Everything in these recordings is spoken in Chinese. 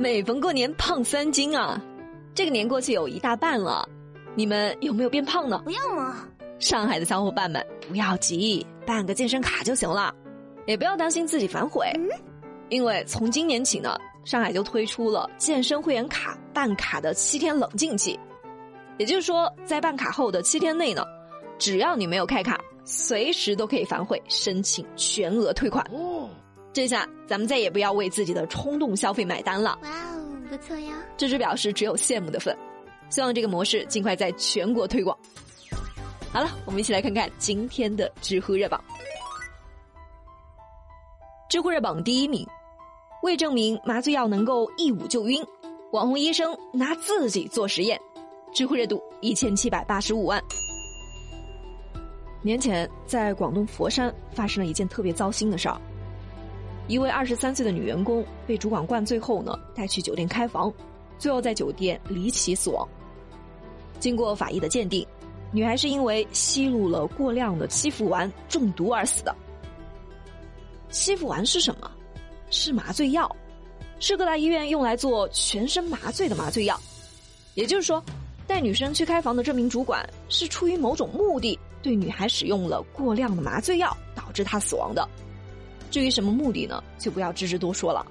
每逢过年胖三斤啊！这个年过去有一大半了，你们有没有变胖呢？不要嘛！上海的小伙伴们不要急，办个健身卡就行了，也不要担心自己反悔，因为从今年起呢，上海就推出了健身会员卡办卡的七天冷静期，也就是说，在办卡后的七天内呢，只要你没有开卡，随时都可以反悔申请全额退款。这下咱们再也不要为自己的冲动消费买单了。哇哦，不错哟！这只表示只有羡慕的份，希望这个模式尽快在全国推广。好了，我们一起来看看今天的知乎热榜。知乎热榜第一名，为证明麻醉药能够一捂就晕，网红医生拿自己做实验，知乎热度一千七百八十五万。年前，在广东佛山发生了一件特别糟心的事儿。一位二十三岁的女员工被主管灌醉后呢，带去酒店开房，最后在酒店离奇死亡。经过法医的鉴定，女孩是因为吸入了过量的七氟烷中毒而死的。七氟烷是什么？是麻醉药，是各大医院用来做全身麻醉的麻醉药。也就是说，带女生去开房的这名主管是出于某种目的，对女孩使用了过量的麻醉药，导致她死亡的。至于什么目的呢？就不要吱吱多说了。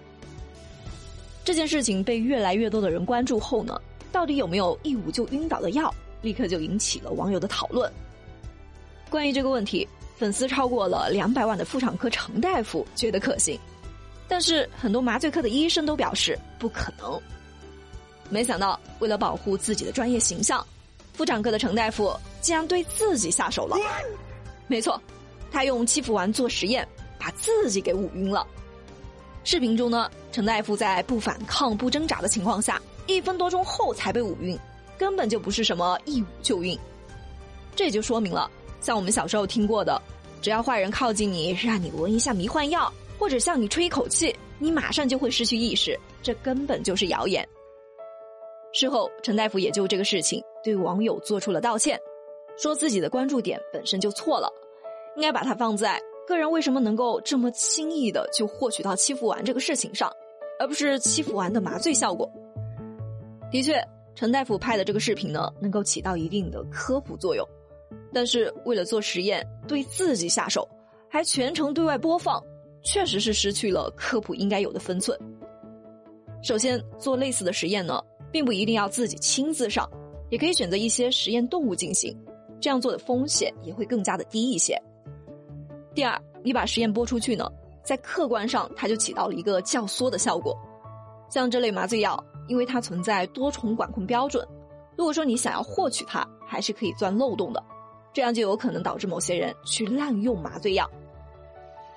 这件事情被越来越多的人关注后呢，到底有没有一捂就晕倒的药，立刻就引起了网友的讨论。关于这个问题，粉丝超过了两百万的妇产科程大夫觉得可行，但是很多麻醉科的医生都表示不可能。没想到，为了保护自己的专业形象，妇产科的程大夫竟然对自己下手了。没错，他用七氟烷做实验。把自己给捂晕了。视频中呢，陈大夫在不反抗、不挣扎的情况下，一分多钟后才被捂晕，根本就不是什么一捂就晕。这也就说明了，像我们小时候听过的，只要坏人靠近你，让你闻一下迷幻药，或者向你吹一口气，你马上就会失去意识，这根本就是谣言。事后，陈大夫也就这个事情对网友做出了道歉，说自己的关注点本身就错了，应该把它放在。个人为什么能够这么轻易的就获取到七氟烷这个事情上，而不是七氟烷的麻醉效果？的确，陈大夫拍的这个视频呢，能够起到一定的科普作用。但是为了做实验，对自己下手，还全程对外播放，确实是失去了科普应该有的分寸。首先，做类似的实验呢，并不一定要自己亲自上，也可以选择一些实验动物进行，这样做的风险也会更加的低一些。第二，你把实验播出去呢，在客观上它就起到了一个教唆的效果。像这类麻醉药，因为它存在多重管控标准，如果说你想要获取它，还是可以钻漏洞的，这样就有可能导致某些人去滥用麻醉药。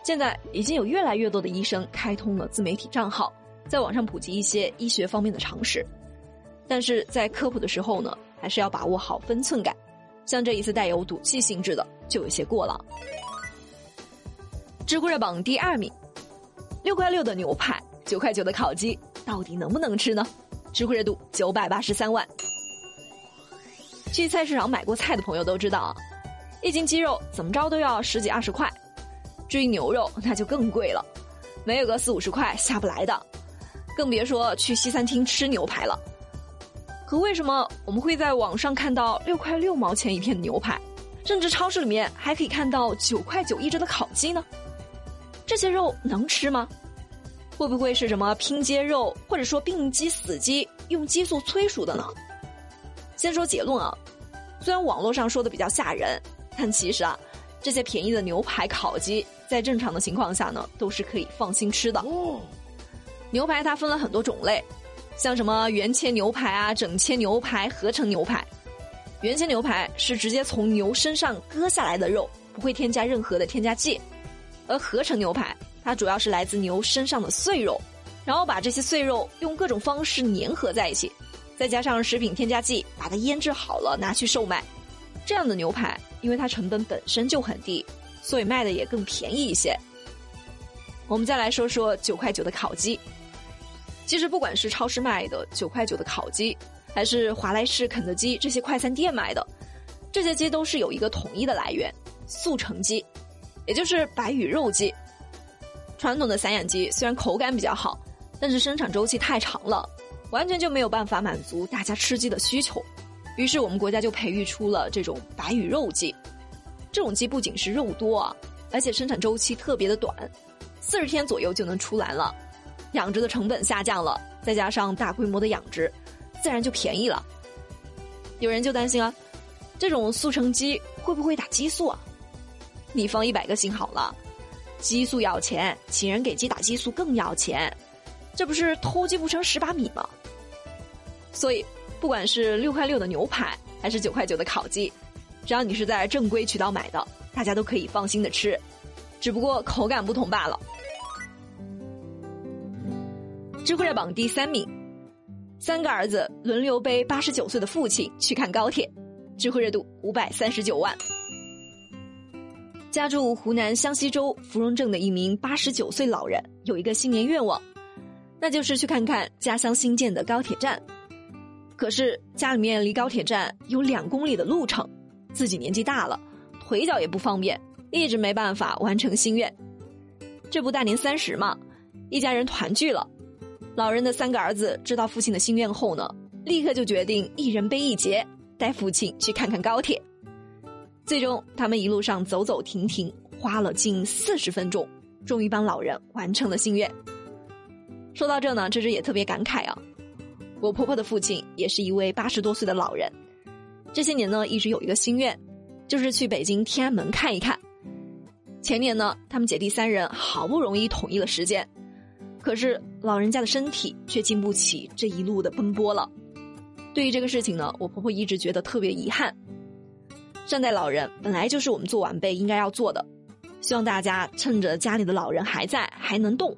现在已经有越来越多的医生开通了自媒体账号，在网上普及一些医学方面的常识，但是在科普的时候呢，还是要把握好分寸感。像这一次带有赌气性质的，就有些过了。知乎热榜第二名，六块六的牛排，九块九的烤鸡，到底能不能吃呢？知乎热度九百八十三万。去菜市场买过菜的朋友都知道，一斤鸡肉怎么着都要十几二十块，至于牛肉那就更贵了，没有个四五十块下不来的，更别说去西餐厅吃牛排了。可为什么我们会在网上看到六块六毛钱一片的牛排，甚至超市里面还可以看到九块九一只的烤鸡呢？这些肉能吃吗？会不会是什么拼接肉，或者说病鸡、死鸡用激素催熟的呢？先说结论啊，虽然网络上说的比较吓人，但其实啊，这些便宜的牛排、烤鸡，在正常的情况下呢，都是可以放心吃的。牛排它分了很多种类，像什么原切牛排啊、整切牛排、合成牛排。原切牛排是直接从牛身上割下来的肉，不会添加任何的添加剂。而合成牛排，它主要是来自牛身上的碎肉，然后把这些碎肉用各种方式粘合在一起，再加上食品添加剂，把它腌制好了拿去售卖。这样的牛排，因为它成本本身就很低，所以卖的也更便宜一些。我们再来说说九块九的烤鸡。其实不管是超市卖的九块九的烤鸡，还是华莱士、肯德基这些快餐店卖的，这些鸡都是有一个统一的来源——速成鸡。也就是白羽肉鸡，传统的散养鸡虽然口感比较好，但是生产周期太长了，完全就没有办法满足大家吃鸡的需求。于是我们国家就培育出了这种白羽肉鸡。这种鸡不仅是肉多啊，而且生产周期特别的短，四十天左右就能出栏了。养殖的成本下降了，再加上大规模的养殖，自然就便宜了。有人就担心啊，这种速成鸡会不会打激素啊？你放一百个心好了，激素要钱，请人给鸡打激素更要钱，这不是偷鸡不成蚀把米吗？所以，不管是六块六的牛排，还是九块九的烤鸡，只要你是在正规渠道买的，大家都可以放心的吃，只不过口感不同罢了。知乎热榜第三名，三个儿子轮流背八十九岁的父亲去看高铁，知乎热度五百三十九万。家住湖南湘西州芙蓉镇的一名八十九岁老人有一个新年愿望，那就是去看看家乡新建的高铁站。可是家里面离高铁站有两公里的路程，自己年纪大了，腿脚也不方便，一直没办法完成心愿。这不大年三十嘛，一家人团聚了，老人的三个儿子知道父亲的心愿后呢，立刻就决定一人背一节，带父亲去看看高铁。最终，他们一路上走走停停，花了近四十分钟，终于帮老人完成了心愿。说到这呢，芝芝也特别感慨啊。我婆婆的父亲也是一位八十多岁的老人，这些年呢，一直有一个心愿，就是去北京天安门看一看。前年呢，他们姐弟三人好不容易统一了时间，可是老人家的身体却经不起这一路的奔波了。对于这个事情呢，我婆婆一直觉得特别遗憾。善待老人本来就是我们做晚辈应该要做的，希望大家趁着家里的老人还在还能动，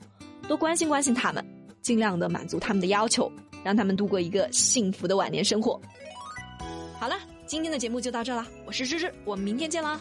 多关心关心他们，尽量的满足他们的要求，让他们度过一个幸福的晚年生活。好了，今天的节目就到这了，我是芝芝，我们明天见啦。